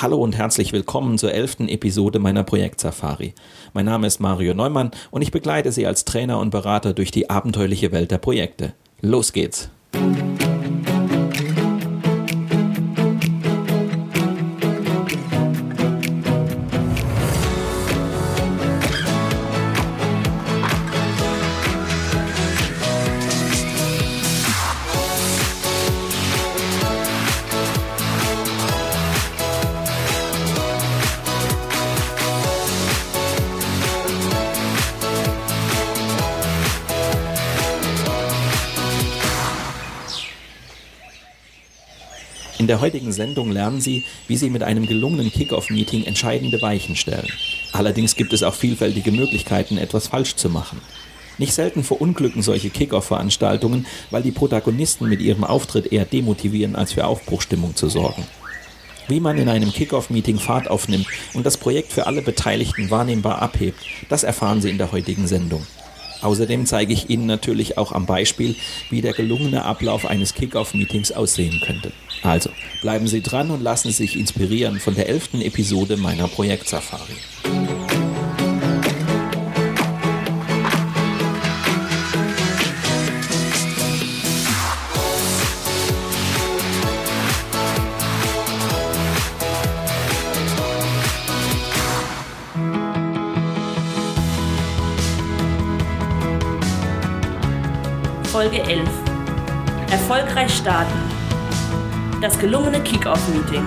Hallo und herzlich willkommen zur elften Episode meiner Projektsafari. Mein Name ist Mario Neumann und ich begleite Sie als Trainer und Berater durch die abenteuerliche Welt der Projekte. Los geht's! Der heutigen Sendung lernen Sie, wie Sie mit einem gelungenen Kickoff-Meeting entscheidende Weichen stellen. Allerdings gibt es auch vielfältige Möglichkeiten, etwas falsch zu machen. Nicht selten verunglücken solche Kickoff-Veranstaltungen, weil die Protagonisten mit ihrem Auftritt eher demotivieren, als für Aufbruchstimmung zu sorgen. Wie man in einem Kickoff-Meeting Fahrt aufnimmt und das Projekt für alle Beteiligten wahrnehmbar abhebt, das erfahren Sie in der heutigen Sendung. Außerdem zeige ich Ihnen natürlich auch am Beispiel, wie der gelungene Ablauf eines Kickoff-Meetings aussehen könnte. Also bleiben Sie dran und lassen Sie sich inspirieren von der elften Episode meiner Projektsafari. Folge 11. Erfolgreich starten. Das gelungene Kickoff-Meeting.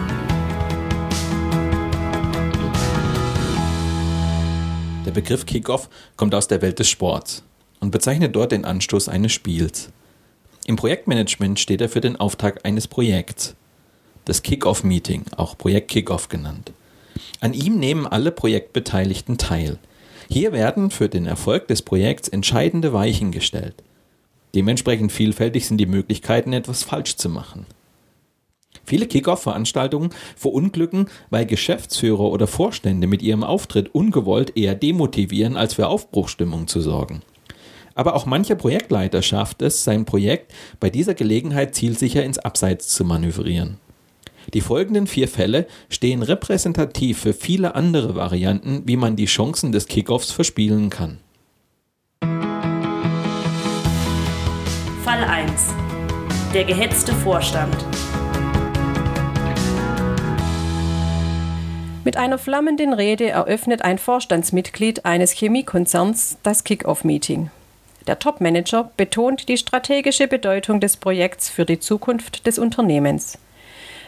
Der Begriff Kickoff kommt aus der Welt des Sports und bezeichnet dort den Anstoß eines Spiels. Im Projektmanagement steht er für den Auftakt eines Projekts. Das Kickoff-Meeting, auch Projekt Kickoff genannt. An ihm nehmen alle Projektbeteiligten teil. Hier werden für den Erfolg des Projekts entscheidende Weichen gestellt. Dementsprechend vielfältig sind die Möglichkeiten, etwas falsch zu machen. Viele Kickoff-Veranstaltungen verunglücken, weil Geschäftsführer oder Vorstände mit ihrem Auftritt ungewollt eher demotivieren, als für Aufbruchstimmung zu sorgen. Aber auch mancher Projektleiter schafft es, sein Projekt bei dieser Gelegenheit zielsicher ins Abseits zu manövrieren. Die folgenden vier Fälle stehen repräsentativ für viele andere Varianten, wie man die Chancen des Kickoffs verspielen kann. Fall 1. Der gehetzte Vorstand. Mit einer flammenden Rede eröffnet ein Vorstandsmitglied eines Chemiekonzerns das Kick-Off-Meeting. Der Topmanager betont die strategische Bedeutung des Projekts für die Zukunft des Unternehmens.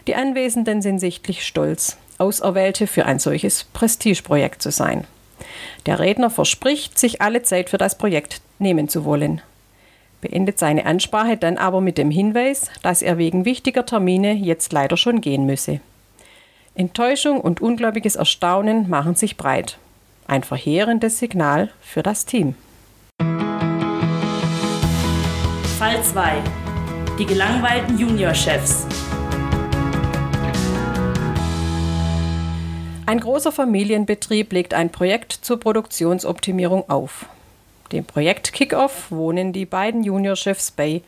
Die Anwesenden sind sichtlich stolz, Auserwählte für ein solches Prestigeprojekt zu sein. Der Redner verspricht, sich alle Zeit für das Projekt nehmen zu wollen beendet seine Ansprache dann aber mit dem Hinweis, dass er wegen wichtiger Termine jetzt leider schon gehen müsse. Enttäuschung und ungläubiges Erstaunen machen sich breit. Ein verheerendes Signal für das Team. Fall 2. Die gelangweilten Juniorchefs. Ein großer Familienbetrieb legt ein Projekt zur Produktionsoptimierung auf. Dem Projekt Kickoff wohnen die beiden Juniorchefs bei,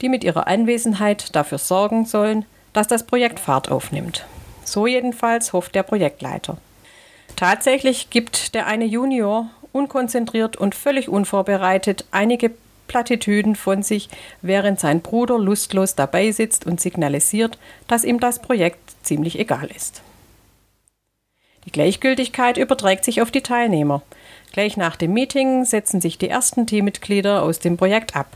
die mit ihrer Anwesenheit dafür sorgen sollen, dass das Projekt Fahrt aufnimmt. So jedenfalls hofft der Projektleiter. Tatsächlich gibt der eine Junior unkonzentriert und völlig unvorbereitet einige Plattitüden von sich, während sein Bruder lustlos dabei sitzt und signalisiert, dass ihm das Projekt ziemlich egal ist. Die Gleichgültigkeit überträgt sich auf die Teilnehmer. Gleich nach dem Meeting setzen sich die ersten Teammitglieder aus dem Projekt ab.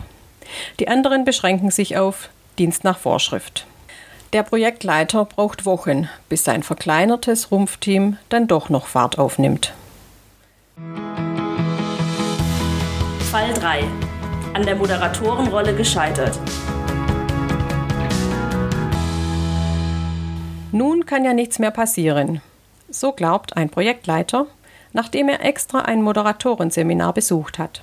Die anderen beschränken sich auf Dienst nach Vorschrift. Der Projektleiter braucht Wochen, bis sein verkleinertes Rumpfteam dann doch noch Fahrt aufnimmt. Fall 3. An der Moderatorenrolle gescheitert. Nun kann ja nichts mehr passieren. So glaubt ein Projektleiter, nachdem er extra ein Moderatorenseminar besucht hat.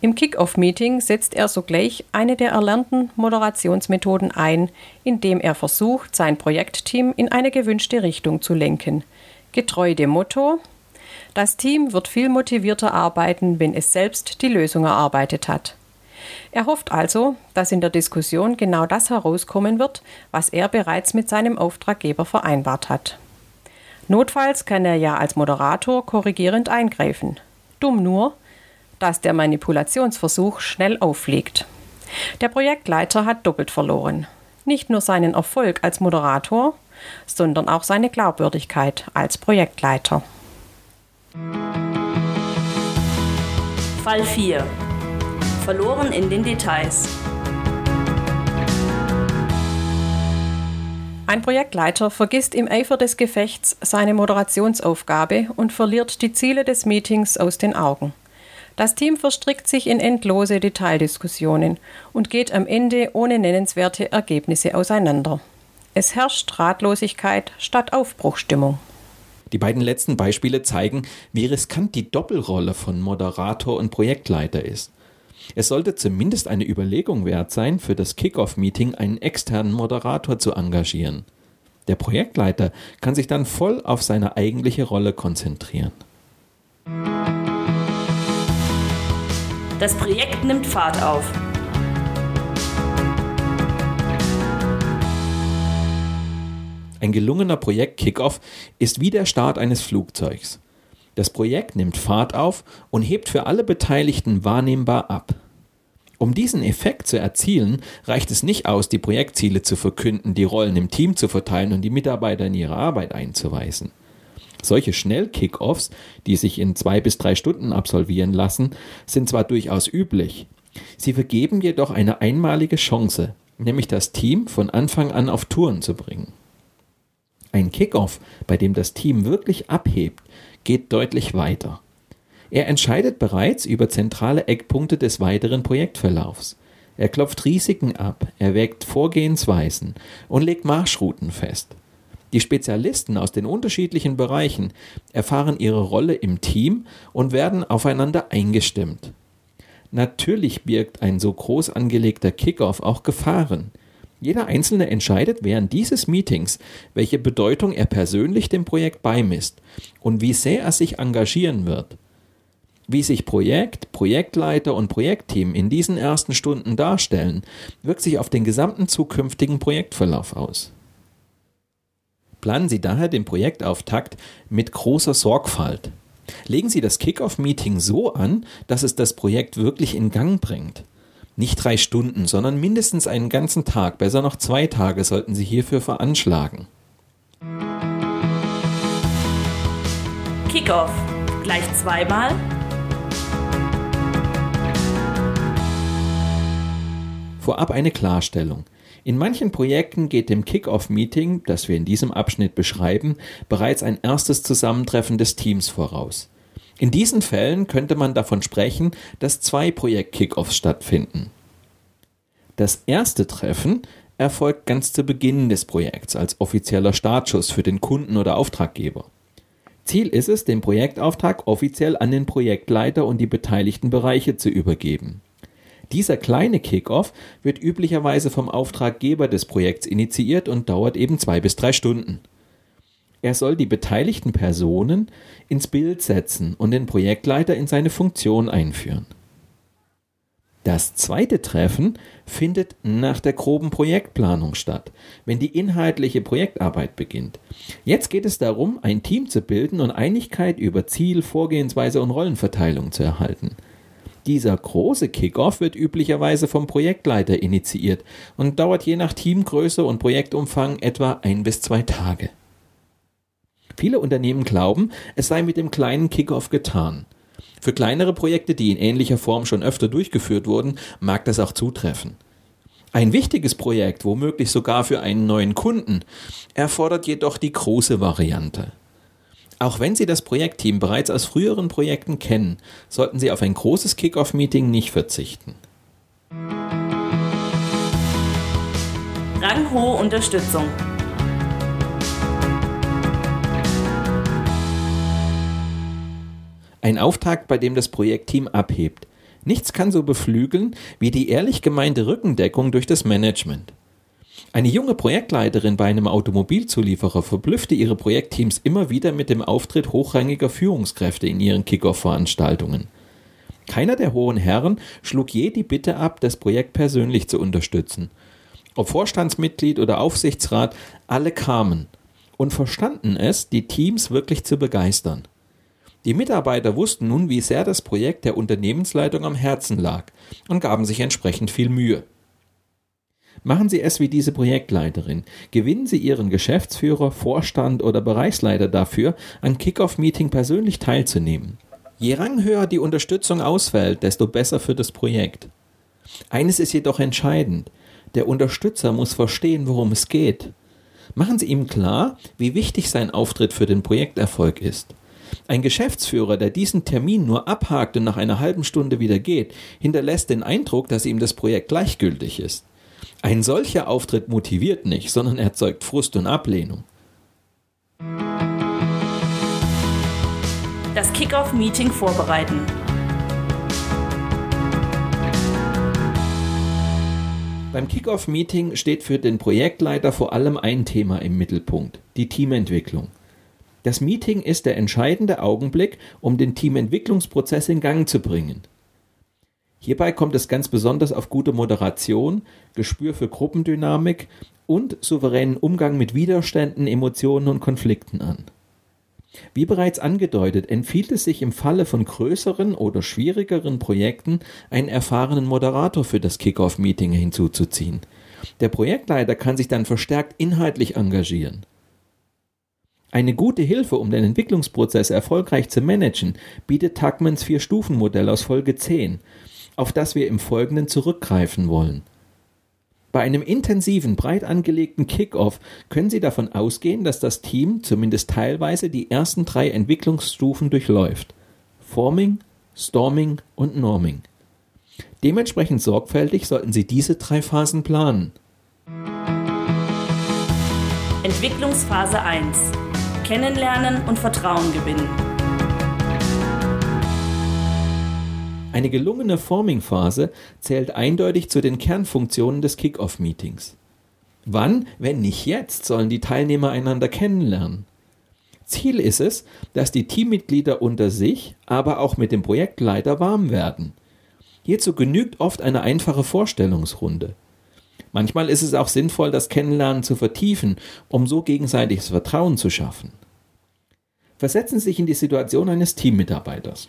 Im Kick-Off-Meeting setzt er sogleich eine der erlernten Moderationsmethoden ein, indem er versucht, sein Projektteam in eine gewünschte Richtung zu lenken. Getreu dem Motto: Das Team wird viel motivierter arbeiten, wenn es selbst die Lösung erarbeitet hat. Er hofft also, dass in der Diskussion genau das herauskommen wird, was er bereits mit seinem Auftraggeber vereinbart hat. Notfalls kann er ja als Moderator korrigierend eingreifen. Dumm nur, dass der Manipulationsversuch schnell auffliegt. Der Projektleiter hat doppelt verloren. Nicht nur seinen Erfolg als Moderator, sondern auch seine Glaubwürdigkeit als Projektleiter. Fall 4. Verloren in den Details. Ein Projektleiter vergisst im Eifer des Gefechts seine Moderationsaufgabe und verliert die Ziele des Meetings aus den Augen. Das Team verstrickt sich in endlose Detaildiskussionen und geht am Ende ohne nennenswerte Ergebnisse auseinander. Es herrscht Ratlosigkeit statt Aufbruchstimmung. Die beiden letzten Beispiele zeigen, wie riskant die Doppelrolle von Moderator und Projektleiter ist. Es sollte zumindest eine Überlegung wert sein, für das Kickoff-Meeting einen externen Moderator zu engagieren. Der Projektleiter kann sich dann voll auf seine eigentliche Rolle konzentrieren. Das Projekt nimmt Fahrt auf. Ein gelungener Projekt-Kickoff ist wie der Start eines Flugzeugs. Das Projekt nimmt Fahrt auf und hebt für alle Beteiligten wahrnehmbar ab. Um diesen Effekt zu erzielen, reicht es nicht aus, die Projektziele zu verkünden, die Rollen im Team zu verteilen und die Mitarbeiter in ihre Arbeit einzuweisen. Solche Schnell-Kickoffs, die sich in zwei bis drei Stunden absolvieren lassen, sind zwar durchaus üblich, sie vergeben jedoch eine einmalige Chance, nämlich das Team von Anfang an auf Touren zu bringen. Ein Kickoff, bei dem das Team wirklich abhebt, geht deutlich weiter. Er entscheidet bereits über zentrale Eckpunkte des weiteren Projektverlaufs. Er klopft Risiken ab, erwägt Vorgehensweisen und legt Marschrouten fest. Die Spezialisten aus den unterschiedlichen Bereichen erfahren ihre Rolle im Team und werden aufeinander eingestimmt. Natürlich birgt ein so groß angelegter Kickoff auch Gefahren. Jeder Einzelne entscheidet während dieses Meetings, welche Bedeutung er persönlich dem Projekt beimisst und wie sehr er sich engagieren wird. Wie sich Projekt, Projektleiter und Projektteam in diesen ersten Stunden darstellen, wirkt sich auf den gesamten zukünftigen Projektverlauf aus. Planen Sie daher den Projektauftakt mit großer Sorgfalt. Legen Sie das Kickoff-Meeting so an, dass es das Projekt wirklich in Gang bringt. Nicht drei Stunden, sondern mindestens einen ganzen Tag, besser noch zwei Tage sollten Sie hierfür veranschlagen. Kickoff. Gleich zweimal? Vorab eine Klarstellung. In manchen Projekten geht dem Kick-Off-Meeting, das wir in diesem Abschnitt beschreiben, bereits ein erstes Zusammentreffen des Teams voraus. In diesen Fällen könnte man davon sprechen, dass zwei Projekt-Kickoffs stattfinden. Das erste Treffen erfolgt ganz zu Beginn des Projekts als offizieller Startschuss für den Kunden oder Auftraggeber. Ziel ist es, den Projektauftrag offiziell an den Projektleiter und die beteiligten Bereiche zu übergeben. Dieser kleine Kickoff wird üblicherweise vom Auftraggeber des Projekts initiiert und dauert eben zwei bis drei Stunden. Er soll die beteiligten Personen ins Bild setzen und den Projektleiter in seine Funktion einführen. Das zweite Treffen findet nach der groben Projektplanung statt, wenn die inhaltliche Projektarbeit beginnt. Jetzt geht es darum, ein Team zu bilden und Einigkeit über Ziel, Vorgehensweise und Rollenverteilung zu erhalten. Dieser große Kickoff wird üblicherweise vom Projektleiter initiiert und dauert je nach Teamgröße und Projektumfang etwa ein bis zwei Tage. Viele Unternehmen glauben, es sei mit dem kleinen Kickoff getan. Für kleinere Projekte, die in ähnlicher Form schon öfter durchgeführt wurden, mag das auch zutreffen. Ein wichtiges Projekt, womöglich sogar für einen neuen Kunden, erfordert jedoch die große Variante. Auch wenn Sie das Projektteam bereits aus früheren Projekten kennen, sollten Sie auf ein großes Kickoff-Meeting nicht verzichten. Ranghohe Unterstützung. Ein Auftakt, bei dem das Projektteam abhebt. Nichts kann so beflügeln wie die ehrlich gemeinte Rückendeckung durch das Management. Eine junge Projektleiterin bei einem Automobilzulieferer verblüffte ihre Projektteams immer wieder mit dem Auftritt hochrangiger Führungskräfte in ihren Kickoff-Veranstaltungen. Keiner der hohen Herren schlug je die Bitte ab, das Projekt persönlich zu unterstützen. Ob Vorstandsmitglied oder Aufsichtsrat, alle kamen. und verstanden es, die Teams wirklich zu begeistern. Die Mitarbeiter wussten nun, wie sehr das Projekt der Unternehmensleitung am Herzen lag und gaben sich entsprechend viel Mühe. Machen Sie es wie diese Projektleiterin. Gewinnen Sie Ihren Geschäftsführer, Vorstand oder Bereichsleiter dafür, an Kickoff-Meeting persönlich teilzunehmen. Je ranghöher die Unterstützung ausfällt, desto besser für das Projekt. Eines ist jedoch entscheidend. Der Unterstützer muss verstehen, worum es geht. Machen Sie ihm klar, wie wichtig sein Auftritt für den Projekterfolg ist. Ein Geschäftsführer, der diesen Termin nur abhakt und nach einer halben Stunde wieder geht, hinterlässt den Eindruck, dass ihm das Projekt gleichgültig ist. Ein solcher Auftritt motiviert nicht, sondern erzeugt Frust und Ablehnung. Das Kickoff-Meeting vorbereiten. Beim Kickoff-Meeting steht für den Projektleiter vor allem ein Thema im Mittelpunkt, die Teamentwicklung. Das Meeting ist der entscheidende Augenblick, um den Teamentwicklungsprozess in Gang zu bringen. Hierbei kommt es ganz besonders auf gute Moderation, Gespür für Gruppendynamik und souveränen Umgang mit Widerständen, Emotionen und Konflikten an. Wie bereits angedeutet, empfiehlt es sich im Falle von größeren oder schwierigeren Projekten, einen erfahrenen Moderator für das Kickoff-Meeting hinzuzuziehen. Der Projektleiter kann sich dann verstärkt inhaltlich engagieren. Eine gute Hilfe, um den Entwicklungsprozess erfolgreich zu managen, bietet Tuckmans Vier-Stufen-Modell aus Folge 10, auf das wir im Folgenden zurückgreifen wollen. Bei einem intensiven, breit angelegten Kickoff können Sie davon ausgehen, dass das Team zumindest teilweise die ersten drei Entwicklungsstufen durchläuft. Forming, Storming und Norming. Dementsprechend sorgfältig sollten Sie diese drei Phasen planen. Entwicklungsphase 1. Kennenlernen und Vertrauen gewinnen. Eine gelungene Forming-Phase zählt eindeutig zu den Kernfunktionen des Kick-Off-Meetings. Wann, wenn nicht jetzt, sollen die Teilnehmer einander kennenlernen? Ziel ist es, dass die Teammitglieder unter sich, aber auch mit dem Projektleiter warm werden. Hierzu genügt oft eine einfache Vorstellungsrunde. Manchmal ist es auch sinnvoll, das Kennenlernen zu vertiefen, um so gegenseitiges Vertrauen zu schaffen. Versetzen Sie sich in die Situation eines Teammitarbeiters.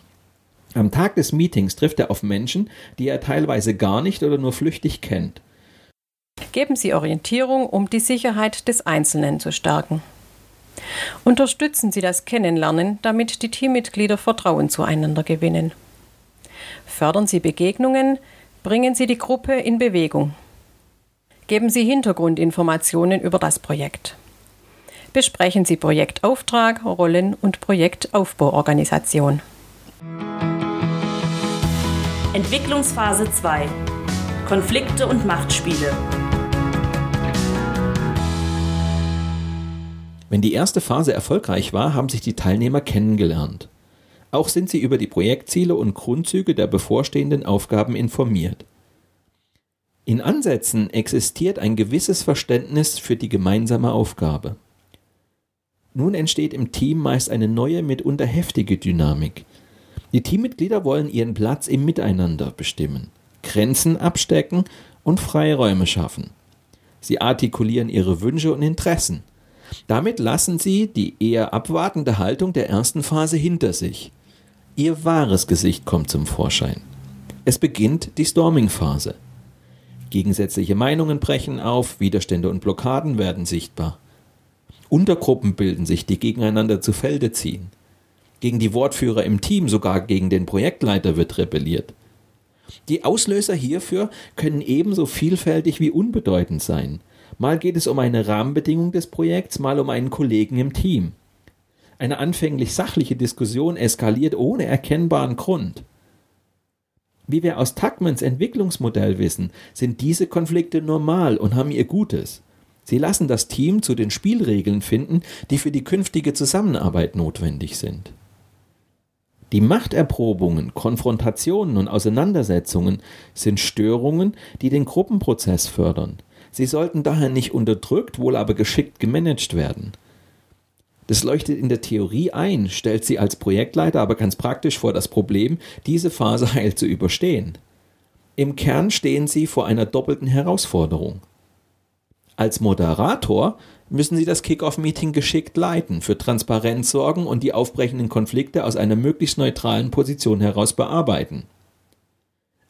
Am Tag des Meetings trifft er auf Menschen, die er teilweise gar nicht oder nur flüchtig kennt. Geben Sie Orientierung, um die Sicherheit des Einzelnen zu stärken. Unterstützen Sie das Kennenlernen, damit die Teammitglieder Vertrauen zueinander gewinnen. Fördern Sie Begegnungen, bringen Sie die Gruppe in Bewegung. Geben Sie Hintergrundinformationen über das Projekt. Besprechen Sie Projektauftrag, Rollen und Projektaufbauorganisation. Entwicklungsphase 2. Konflikte und Machtspiele. Wenn die erste Phase erfolgreich war, haben sich die Teilnehmer kennengelernt. Auch sind sie über die Projektziele und Grundzüge der bevorstehenden Aufgaben informiert. In Ansätzen existiert ein gewisses Verständnis für die gemeinsame Aufgabe. Nun entsteht im Team meist eine neue, mitunter heftige Dynamik. Die Teammitglieder wollen ihren Platz im Miteinander bestimmen, Grenzen abstecken und Freiräume schaffen. Sie artikulieren ihre Wünsche und Interessen. Damit lassen sie die eher abwartende Haltung der ersten Phase hinter sich. Ihr wahres Gesicht kommt zum Vorschein. Es beginnt die Storming-Phase. Gegensätzliche Meinungen brechen auf, Widerstände und Blockaden werden sichtbar. Untergruppen bilden sich, die gegeneinander zu Felde ziehen. Gegen die Wortführer im Team, sogar gegen den Projektleiter wird rebelliert. Die Auslöser hierfür können ebenso vielfältig wie unbedeutend sein. Mal geht es um eine Rahmenbedingung des Projekts, mal um einen Kollegen im Team. Eine anfänglich sachliche Diskussion eskaliert ohne erkennbaren Grund. Wie wir aus Tuckmans Entwicklungsmodell wissen, sind diese Konflikte normal und haben ihr Gutes. Sie lassen das Team zu den Spielregeln finden, die für die künftige Zusammenarbeit notwendig sind. Die Machterprobungen, Konfrontationen und Auseinandersetzungen sind Störungen, die den Gruppenprozess fördern. Sie sollten daher nicht unterdrückt, wohl aber geschickt gemanagt werden. Das leuchtet in der Theorie ein, stellt sie als Projektleiter aber ganz praktisch vor das Problem, diese Phase heil zu überstehen. Im Kern stehen sie vor einer doppelten Herausforderung. Als Moderator müssen Sie das Kick-Off-Meeting geschickt leiten, für Transparenz sorgen und die aufbrechenden Konflikte aus einer möglichst neutralen Position heraus bearbeiten.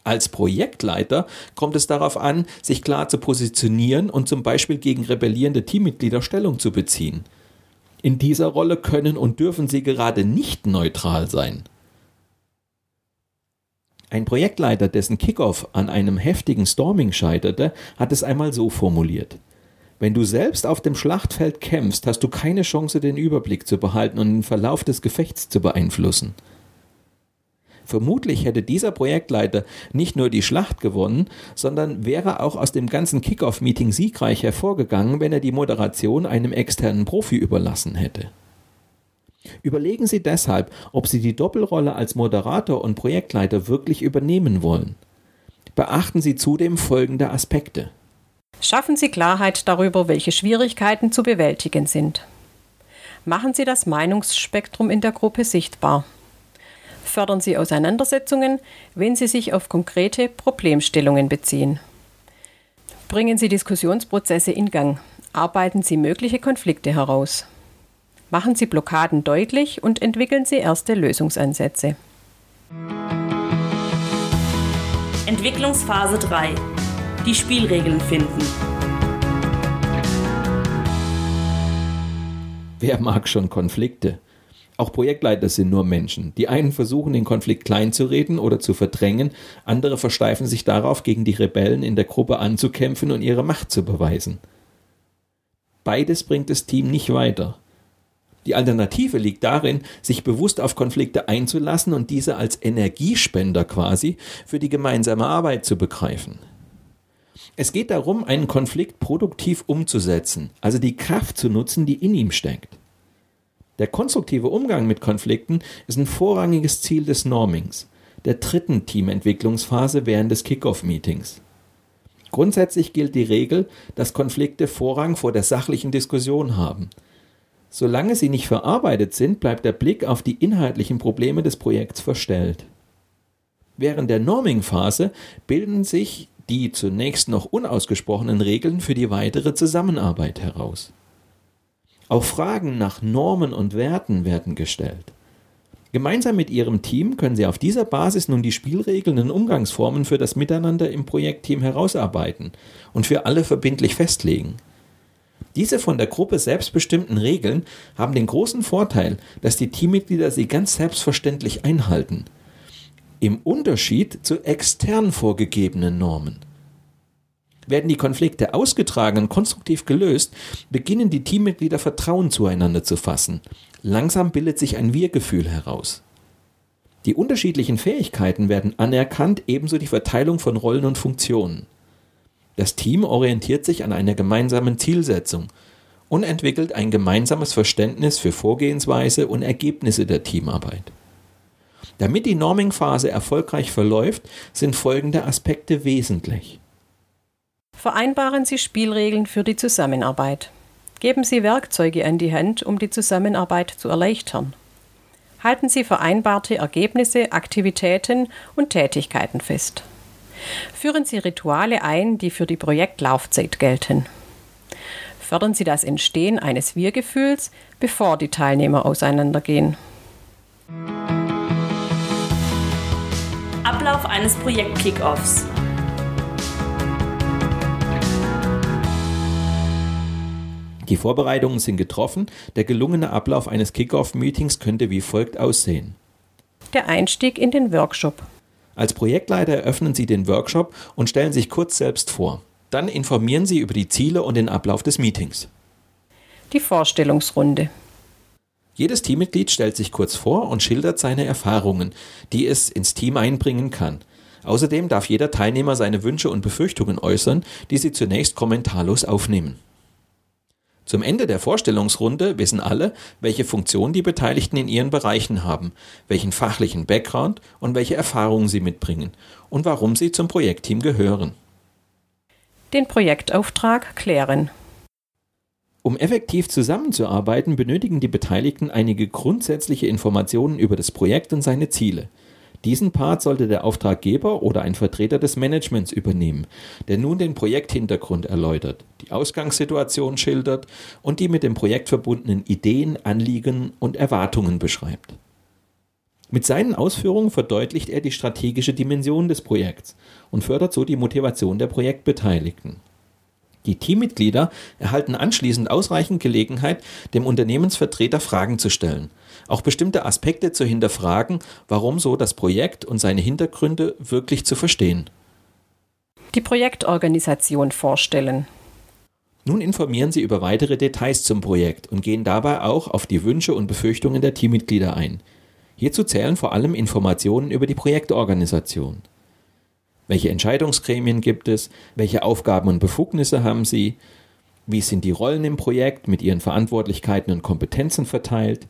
Als Projektleiter kommt es darauf an, sich klar zu positionieren und zum Beispiel gegen rebellierende Teammitglieder Stellung zu beziehen. In dieser Rolle können und dürfen Sie gerade nicht neutral sein. Ein Projektleiter, dessen Kickoff an einem heftigen Storming scheiterte, hat es einmal so formuliert. Wenn du selbst auf dem Schlachtfeld kämpfst, hast du keine Chance, den Überblick zu behalten und den Verlauf des Gefechts zu beeinflussen. Vermutlich hätte dieser Projektleiter nicht nur die Schlacht gewonnen, sondern wäre auch aus dem ganzen Kickoff-Meeting siegreich hervorgegangen, wenn er die Moderation einem externen Profi überlassen hätte. Überlegen Sie deshalb, ob Sie die Doppelrolle als Moderator und Projektleiter wirklich übernehmen wollen. Beachten Sie zudem folgende Aspekte. Schaffen Sie Klarheit darüber, welche Schwierigkeiten zu bewältigen sind. Machen Sie das Meinungsspektrum in der Gruppe sichtbar. Fördern Sie Auseinandersetzungen, wenn sie sich auf konkrete Problemstellungen beziehen. Bringen Sie Diskussionsprozesse in Gang. Arbeiten Sie mögliche Konflikte heraus. Machen Sie Blockaden deutlich und entwickeln Sie erste Lösungsansätze. Entwicklungsphase 3. Die Spielregeln finden. Wer mag schon Konflikte? Auch Projektleiter sind nur Menschen. Die einen versuchen, den Konflikt kleinzureden oder zu verdrängen, andere versteifen sich darauf, gegen die Rebellen in der Gruppe anzukämpfen und ihre Macht zu beweisen. Beides bringt das Team nicht weiter. Die Alternative liegt darin, sich bewusst auf Konflikte einzulassen und diese als Energiespender quasi für die gemeinsame Arbeit zu begreifen. Es geht darum, einen Konflikt produktiv umzusetzen, also die Kraft zu nutzen, die in ihm steckt. Der konstruktive Umgang mit Konflikten ist ein vorrangiges Ziel des Normings, der dritten Teamentwicklungsphase während des Kickoff-Meetings. Grundsätzlich gilt die Regel, dass Konflikte Vorrang vor der sachlichen Diskussion haben – Solange sie nicht verarbeitet sind, bleibt der Blick auf die inhaltlichen Probleme des Projekts verstellt. Während der Norming-Phase bilden sich die zunächst noch unausgesprochenen Regeln für die weitere Zusammenarbeit heraus. Auch Fragen nach Normen und Werten werden gestellt. Gemeinsam mit Ihrem Team können Sie auf dieser Basis nun die Spielregeln und Umgangsformen für das Miteinander im Projektteam herausarbeiten und für alle verbindlich festlegen. Diese von der Gruppe selbstbestimmten Regeln haben den großen Vorteil, dass die Teammitglieder sie ganz selbstverständlich einhalten. Im Unterschied zu extern vorgegebenen Normen. Werden die Konflikte ausgetragen und konstruktiv gelöst, beginnen die Teammitglieder Vertrauen zueinander zu fassen. Langsam bildet sich ein Wir-Gefühl heraus. Die unterschiedlichen Fähigkeiten werden anerkannt, ebenso die Verteilung von Rollen und Funktionen. Das Team orientiert sich an einer gemeinsamen Zielsetzung und entwickelt ein gemeinsames Verständnis für Vorgehensweise und Ergebnisse der Teamarbeit. Damit die Norming-Phase erfolgreich verläuft, sind folgende Aspekte wesentlich. Vereinbaren Sie Spielregeln für die Zusammenarbeit. Geben Sie Werkzeuge an die Hand, um die Zusammenarbeit zu erleichtern. Halten Sie vereinbarte Ergebnisse, Aktivitäten und Tätigkeiten fest. Führen Sie Rituale ein, die für die Projektlaufzeit gelten. Fördern Sie das Entstehen eines Wir-Gefühls, bevor die Teilnehmer auseinandergehen. Ablauf eines Projekt-Kickoffs. Die Vorbereitungen sind getroffen. Der gelungene Ablauf eines Kickoff-Meetings könnte wie folgt aussehen. Der Einstieg in den Workshop. Als Projektleiter eröffnen Sie den Workshop und stellen sich kurz selbst vor. Dann informieren Sie über die Ziele und den Ablauf des Meetings. Die Vorstellungsrunde. Jedes Teammitglied stellt sich kurz vor und schildert seine Erfahrungen, die es ins Team einbringen kann. Außerdem darf jeder Teilnehmer seine Wünsche und Befürchtungen äußern, die Sie zunächst kommentarlos aufnehmen. Zum Ende der Vorstellungsrunde wissen alle, welche Funktion die Beteiligten in ihren Bereichen haben, welchen fachlichen Background und welche Erfahrungen sie mitbringen und warum sie zum Projektteam gehören. Den Projektauftrag klären. Um effektiv zusammenzuarbeiten, benötigen die Beteiligten einige grundsätzliche Informationen über das Projekt und seine Ziele. Diesen Part sollte der Auftraggeber oder ein Vertreter des Managements übernehmen, der nun den Projekthintergrund erläutert, die Ausgangssituation schildert und die mit dem Projekt verbundenen Ideen, Anliegen und Erwartungen beschreibt. Mit seinen Ausführungen verdeutlicht er die strategische Dimension des Projekts und fördert so die Motivation der Projektbeteiligten. Die Teammitglieder erhalten anschließend ausreichend Gelegenheit, dem Unternehmensvertreter Fragen zu stellen, auch bestimmte Aspekte zu hinterfragen, warum so das Projekt und seine Hintergründe wirklich zu verstehen. Die Projektorganisation vorstellen. Nun informieren Sie über weitere Details zum Projekt und gehen dabei auch auf die Wünsche und Befürchtungen der Teammitglieder ein. Hierzu zählen vor allem Informationen über die Projektorganisation. Welche Entscheidungsgremien gibt es? Welche Aufgaben und Befugnisse haben sie? Wie sind die Rollen im Projekt mit ihren Verantwortlichkeiten und Kompetenzen verteilt?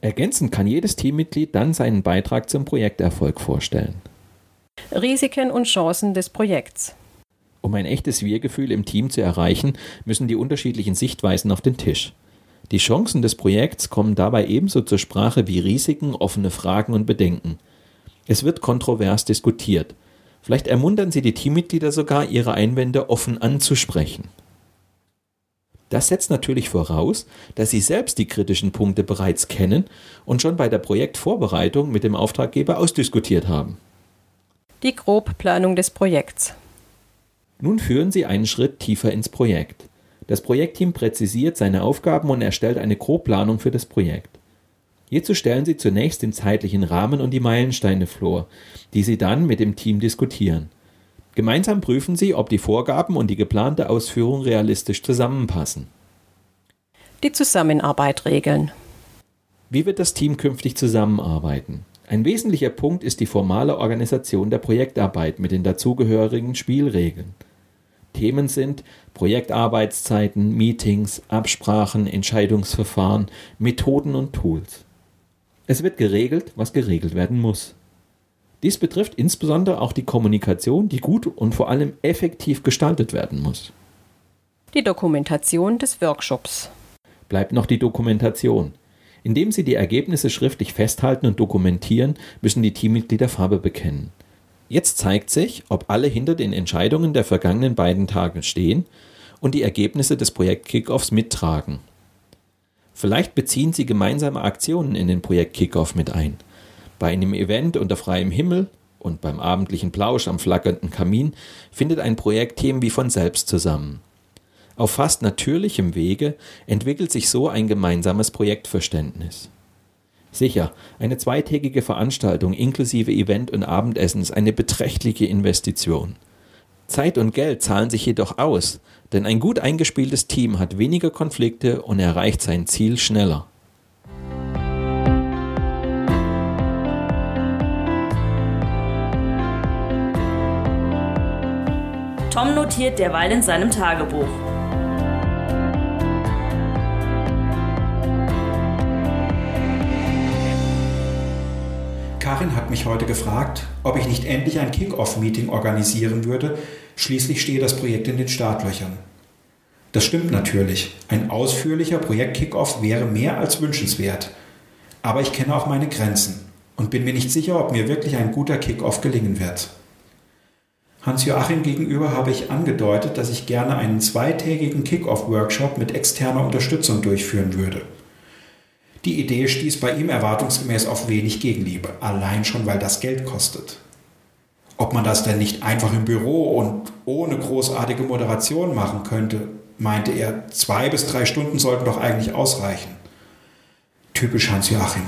Ergänzend kann jedes Teammitglied dann seinen Beitrag zum Projekterfolg vorstellen. Risiken und Chancen des Projekts. Um ein echtes Wir-Gefühl im Team zu erreichen, müssen die unterschiedlichen Sichtweisen auf den Tisch. Die Chancen des Projekts kommen dabei ebenso zur Sprache wie Risiken, offene Fragen und Bedenken. Es wird kontrovers diskutiert. Vielleicht ermuntern Sie die Teammitglieder sogar, ihre Einwände offen anzusprechen. Das setzt natürlich voraus, dass Sie selbst die kritischen Punkte bereits kennen und schon bei der Projektvorbereitung mit dem Auftraggeber ausdiskutiert haben. Die Grobplanung des Projekts. Nun führen Sie einen Schritt tiefer ins Projekt. Das Projektteam präzisiert seine Aufgaben und erstellt eine Grobplanung für das Projekt. Hierzu stellen Sie zunächst den zeitlichen Rahmen und die Meilensteine vor, die Sie dann mit dem Team diskutieren. Gemeinsam prüfen Sie, ob die Vorgaben und die geplante Ausführung realistisch zusammenpassen. Die Zusammenarbeit regeln. Wie wird das Team künftig zusammenarbeiten? Ein wesentlicher Punkt ist die formale Organisation der Projektarbeit mit den dazugehörigen Spielregeln. Themen sind Projektarbeitszeiten, Meetings, Absprachen, Entscheidungsverfahren, Methoden und Tools. Es wird geregelt, was geregelt werden muss. Dies betrifft insbesondere auch die Kommunikation, die gut und vor allem effektiv gestaltet werden muss. Die Dokumentation des Workshops. Bleibt noch die Dokumentation. Indem Sie die Ergebnisse schriftlich festhalten und dokumentieren, müssen die Teammitglieder Farbe bekennen. Jetzt zeigt sich, ob alle hinter den Entscheidungen der vergangenen beiden Tage stehen und die Ergebnisse des Projekt-Kickoffs mittragen. Vielleicht beziehen Sie gemeinsame Aktionen in den Projekt Kickoff mit ein. Bei einem Event unter freiem Himmel und beim abendlichen Plausch am flackernden Kamin findet ein Projektteam wie von selbst zusammen. Auf fast natürlichem Wege entwickelt sich so ein gemeinsames Projektverständnis. Sicher, eine zweitägige Veranstaltung inklusive Event und Abendessen ist eine beträchtliche Investition. Zeit und Geld zahlen sich jedoch aus, denn ein gut eingespieltes Team hat weniger Konflikte und erreicht sein Ziel schneller. Tom notiert derweil in seinem Tagebuch. Karin hat mich heute gefragt, ob ich nicht endlich ein Kick-Off-Meeting organisieren würde. Schließlich stehe das Projekt in den Startlöchern. Das stimmt natürlich. Ein ausführlicher Projekt-Kick-Off wäre mehr als wünschenswert. Aber ich kenne auch meine Grenzen und bin mir nicht sicher, ob mir wirklich ein guter Kick-Off gelingen wird. Hans-Joachim gegenüber habe ich angedeutet, dass ich gerne einen zweitägigen Kick-Off-Workshop mit externer Unterstützung durchführen würde. Die Idee stieß bei ihm erwartungsgemäß auf wenig Gegenliebe, allein schon weil das Geld kostet. Ob man das denn nicht einfach im Büro und ohne großartige Moderation machen könnte, meinte er, zwei bis drei Stunden sollten doch eigentlich ausreichen. Typisch Hans-Joachim.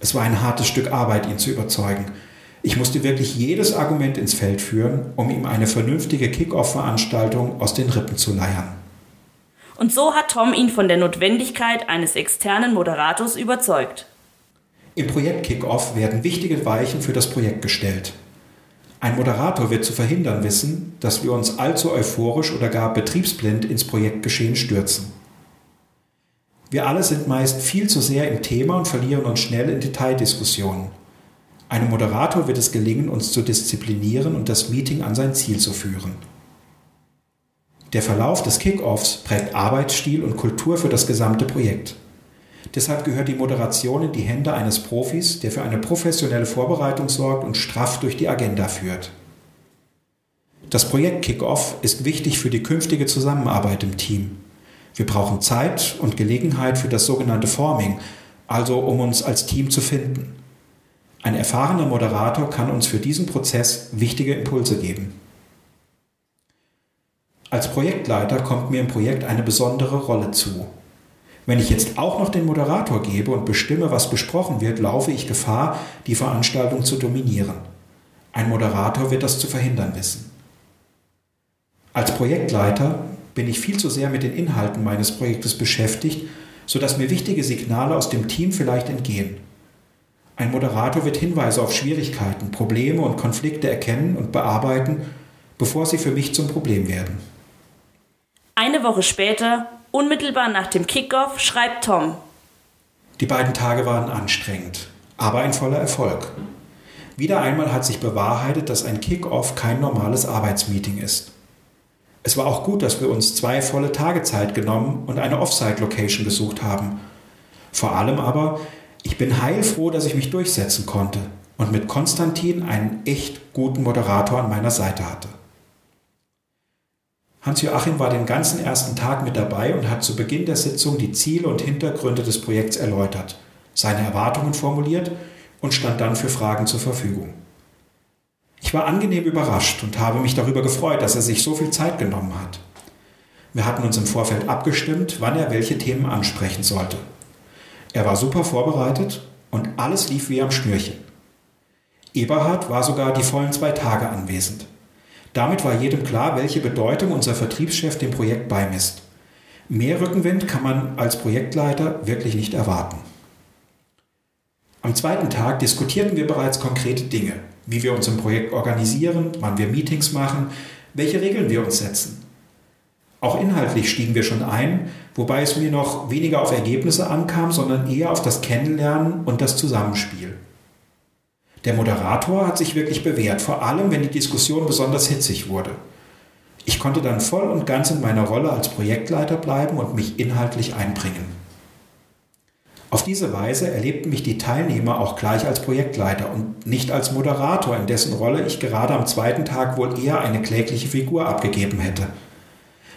Es war ein hartes Stück Arbeit, ihn zu überzeugen. Ich musste wirklich jedes Argument ins Feld führen, um ihm eine vernünftige Kick-Off-Veranstaltung aus den Rippen zu leiern. Und so hat Tom ihn von der Notwendigkeit eines externen Moderators überzeugt. Im Projekt Kickoff werden wichtige Weichen für das Projekt gestellt. Ein Moderator wird zu verhindern wissen, dass wir uns allzu euphorisch oder gar betriebsblind ins Projektgeschehen stürzen. Wir alle sind meist viel zu sehr im Thema und verlieren uns schnell in Detaildiskussionen. Einem Moderator wird es gelingen, uns zu disziplinieren und das Meeting an sein Ziel zu führen. Der Verlauf des Kickoffs prägt Arbeitsstil und Kultur für das gesamte Projekt. Deshalb gehört die Moderation in die Hände eines Profis, der für eine professionelle Vorbereitung sorgt und straff durch die Agenda führt. Das Projekt Kickoff ist wichtig für die künftige Zusammenarbeit im Team. Wir brauchen Zeit und Gelegenheit für das sogenannte Forming, also um uns als Team zu finden. Ein erfahrener Moderator kann uns für diesen Prozess wichtige Impulse geben. Als Projektleiter kommt mir im Projekt eine besondere Rolle zu. Wenn ich jetzt auch noch den Moderator gebe und bestimme, was besprochen wird, laufe ich Gefahr, die Veranstaltung zu dominieren. Ein Moderator wird das zu verhindern wissen. Als Projektleiter bin ich viel zu sehr mit den Inhalten meines Projektes beschäftigt, sodass mir wichtige Signale aus dem Team vielleicht entgehen. Ein Moderator wird Hinweise auf Schwierigkeiten, Probleme und Konflikte erkennen und bearbeiten, bevor sie für mich zum Problem werden. Eine Woche später, unmittelbar nach dem Kickoff, schreibt Tom. Die beiden Tage waren anstrengend, aber ein voller Erfolg. Wieder einmal hat sich bewahrheitet, dass ein Kickoff kein normales Arbeitsmeeting ist. Es war auch gut, dass wir uns zwei volle Tage Zeit genommen und eine Offsite-Location gesucht haben. Vor allem aber, ich bin heilfroh, dass ich mich durchsetzen konnte und mit Konstantin einen echt guten Moderator an meiner Seite hatte. Hans-Joachim war den ganzen ersten Tag mit dabei und hat zu Beginn der Sitzung die Ziele und Hintergründe des Projekts erläutert, seine Erwartungen formuliert und stand dann für Fragen zur Verfügung. Ich war angenehm überrascht und habe mich darüber gefreut, dass er sich so viel Zeit genommen hat. Wir hatten uns im Vorfeld abgestimmt, wann er welche Themen ansprechen sollte. Er war super vorbereitet und alles lief wie am Schnürchen. Eberhard war sogar die vollen zwei Tage anwesend. Damit war jedem klar, welche Bedeutung unser Vertriebschef dem Projekt beimisst. Mehr Rückenwind kann man als Projektleiter wirklich nicht erwarten. Am zweiten Tag diskutierten wir bereits konkrete Dinge, wie wir uns im Projekt organisieren, wann wir Meetings machen, welche Regeln wir uns setzen. Auch inhaltlich stiegen wir schon ein, wobei es mir noch weniger auf Ergebnisse ankam, sondern eher auf das Kennenlernen und das Zusammenspiel. Der Moderator hat sich wirklich bewährt, vor allem wenn die Diskussion besonders hitzig wurde. Ich konnte dann voll und ganz in meiner Rolle als Projektleiter bleiben und mich inhaltlich einbringen. Auf diese Weise erlebten mich die Teilnehmer auch gleich als Projektleiter und nicht als Moderator, in dessen Rolle ich gerade am zweiten Tag wohl eher eine klägliche Figur abgegeben hätte.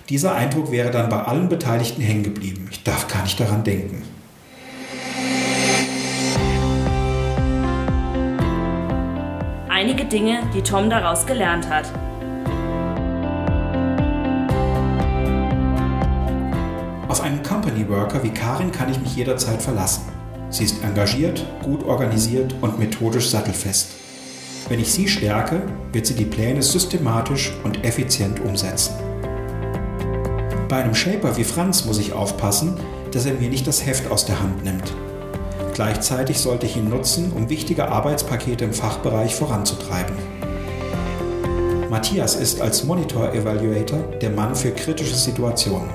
Dieser Eindruck wäre dann bei allen Beteiligten hängen geblieben. Ich darf gar nicht daran denken. Einige Dinge, die Tom daraus gelernt hat. Auf einen Company Worker wie Karin kann ich mich jederzeit verlassen. Sie ist engagiert, gut organisiert und methodisch sattelfest. Wenn ich sie stärke, wird sie die Pläne systematisch und effizient umsetzen. Bei einem Shaper wie Franz muss ich aufpassen, dass er mir nicht das Heft aus der Hand nimmt. Gleichzeitig sollte ich ihn nutzen, um wichtige Arbeitspakete im Fachbereich voranzutreiben. Matthias ist als Monitor Evaluator der Mann für kritische Situationen.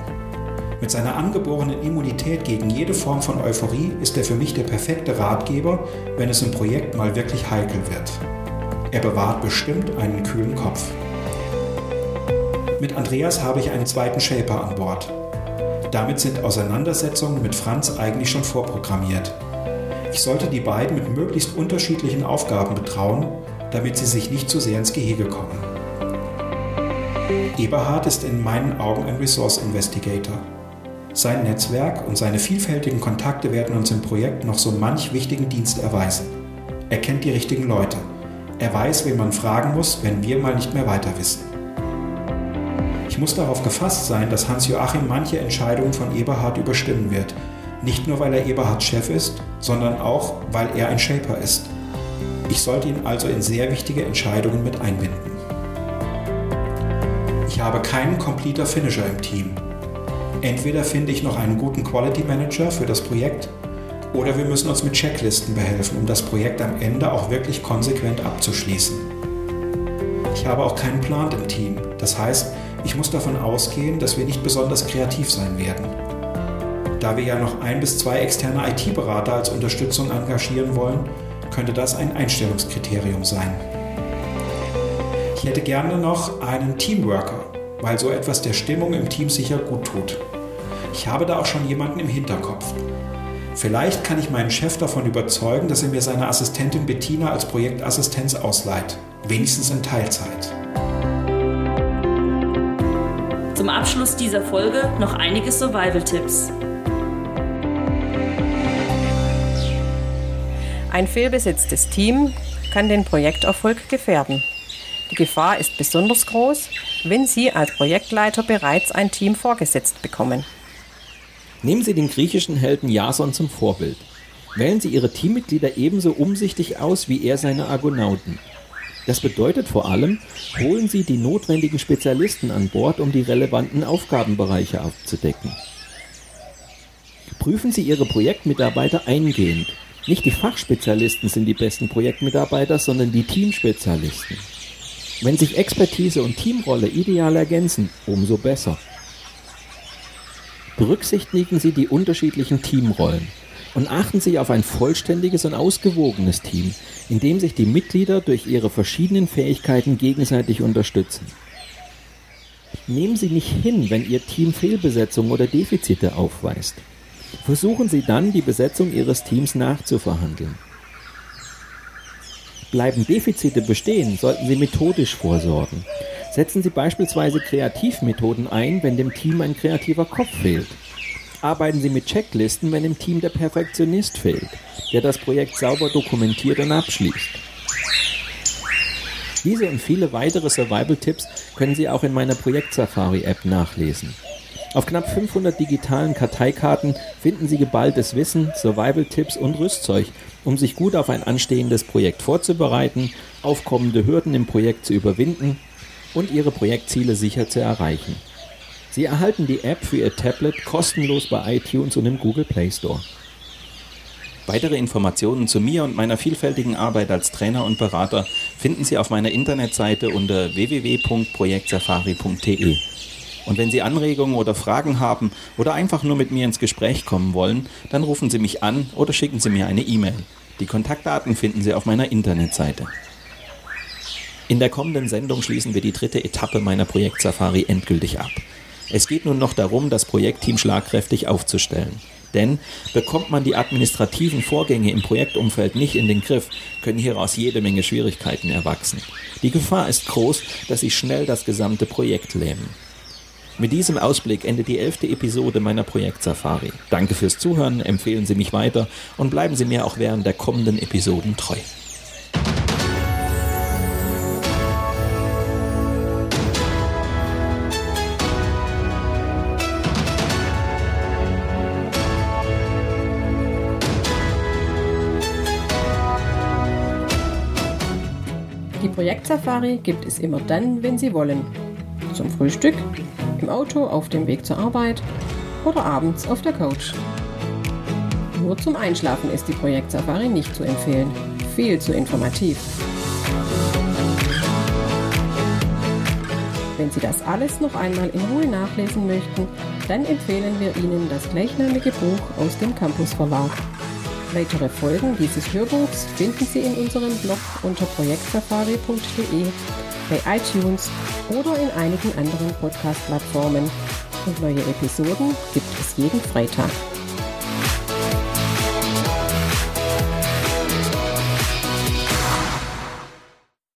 Mit seiner angeborenen Immunität gegen jede Form von Euphorie ist er für mich der perfekte Ratgeber, wenn es im Projekt mal wirklich heikel wird. Er bewahrt bestimmt einen kühlen Kopf. Mit Andreas habe ich einen zweiten Shaper an Bord. Damit sind Auseinandersetzungen mit Franz eigentlich schon vorprogrammiert. Ich sollte die beiden mit möglichst unterschiedlichen Aufgaben betrauen, damit sie sich nicht zu sehr ins Gehege kommen. Eberhard ist in meinen Augen ein Resource Investigator. Sein Netzwerk und seine vielfältigen Kontakte werden uns im Projekt noch so manch wichtigen Dienst erweisen. Er kennt die richtigen Leute. Er weiß, wen man fragen muss, wenn wir mal nicht mehr weiter wissen. Ich muss darauf gefasst sein, dass Hans-Joachim manche Entscheidungen von Eberhard überstimmen wird. Nicht nur, weil er Eberhards Chef ist, sondern auch, weil er ein Shaper ist. Ich sollte ihn also in sehr wichtige Entscheidungen mit einbinden. Ich habe keinen Completer Finisher im Team. Entweder finde ich noch einen guten Quality Manager für das Projekt oder wir müssen uns mit Checklisten behelfen, um das Projekt am Ende auch wirklich konsequent abzuschließen. Ich habe auch keinen Plan im Team. Das heißt, ich muss davon ausgehen, dass wir nicht besonders kreativ sein werden. Da wir ja noch ein bis zwei externe IT-Berater als Unterstützung engagieren wollen, könnte das ein Einstellungskriterium sein. Ich hätte gerne noch einen Teamworker, weil so etwas der Stimmung im Team sicher gut tut. Ich habe da auch schon jemanden im Hinterkopf. Vielleicht kann ich meinen Chef davon überzeugen, dass er mir seine Assistentin Bettina als Projektassistenz ausleiht. Wenigstens in Teilzeit. Zum Abschluss dieser Folge noch einige Survival-Tipps. Ein fehlbesetztes Team kann den Projekterfolg gefährden. Die Gefahr ist besonders groß, wenn Sie als Projektleiter bereits ein Team vorgesetzt bekommen. Nehmen Sie den griechischen Helden Jason zum Vorbild. Wählen Sie Ihre Teammitglieder ebenso umsichtig aus wie er seine Argonauten. Das bedeutet vor allem, holen Sie die notwendigen Spezialisten an Bord, um die relevanten Aufgabenbereiche abzudecken. Prüfen Sie Ihre Projektmitarbeiter eingehend. Nicht die Fachspezialisten sind die besten Projektmitarbeiter, sondern die Teamspezialisten. Wenn sich Expertise und Teamrolle ideal ergänzen, umso besser. Berücksichtigen Sie die unterschiedlichen Teamrollen und achten Sie auf ein vollständiges und ausgewogenes Team, in dem sich die Mitglieder durch ihre verschiedenen Fähigkeiten gegenseitig unterstützen. Nehmen Sie nicht hin, wenn Ihr Team Fehlbesetzungen oder Defizite aufweist. Versuchen Sie dann, die Besetzung Ihres Teams nachzuverhandeln. Bleiben Defizite bestehen, sollten Sie methodisch vorsorgen. Setzen Sie beispielsweise Kreativmethoden ein, wenn dem Team ein kreativer Kopf fehlt. Arbeiten Sie mit Checklisten, wenn im Team der Perfektionist fehlt, der das Projekt sauber dokumentiert und abschließt. Diese und viele weitere Survival-Tipps können Sie auch in meiner Projekt-Safari-App nachlesen. Auf knapp 500 digitalen Karteikarten finden Sie geballtes Wissen, Survival-Tipps und Rüstzeug, um sich gut auf ein anstehendes Projekt vorzubereiten, aufkommende Hürden im Projekt zu überwinden und Ihre Projektziele sicher zu erreichen. Sie erhalten die App für Ihr Tablet kostenlos bei iTunes und im Google Play Store. Weitere Informationen zu mir und meiner vielfältigen Arbeit als Trainer und Berater finden Sie auf meiner Internetseite unter www.projektsafari.de. Und wenn Sie Anregungen oder Fragen haben oder einfach nur mit mir ins Gespräch kommen wollen, dann rufen Sie mich an oder schicken Sie mir eine E-Mail. Die Kontaktdaten finden Sie auf meiner Internetseite. In der kommenden Sendung schließen wir die dritte Etappe meiner Projektsafari endgültig ab. Es geht nun noch darum, das Projektteam schlagkräftig aufzustellen. Denn bekommt man die administrativen Vorgänge im Projektumfeld nicht in den Griff, können hieraus jede Menge Schwierigkeiten erwachsen. Die Gefahr ist groß, dass sie schnell das gesamte Projekt lähmen. Mit diesem Ausblick endet die elfte Episode meiner Projekt-Safari. Danke fürs Zuhören, empfehlen Sie mich weiter und bleiben Sie mir auch während der kommenden Episoden treu. Die Projektsafari gibt es immer dann, wenn Sie wollen. Zum Frühstück, im Auto auf dem Weg zur Arbeit oder abends auf der Couch. Nur zum Einschlafen ist die Projektsafari nicht zu empfehlen. Viel zu informativ. Wenn Sie das alles noch einmal in Ruhe nachlesen möchten, dann empfehlen wir Ihnen das gleichnamige Buch aus dem Campus Verlag. Weitere Folgen dieses Hörbuchs finden Sie in unserem Blog unter projektsafari.de, bei iTunes oder in einigen anderen Podcast-Plattformen. Und neue Episoden gibt es jeden Freitag.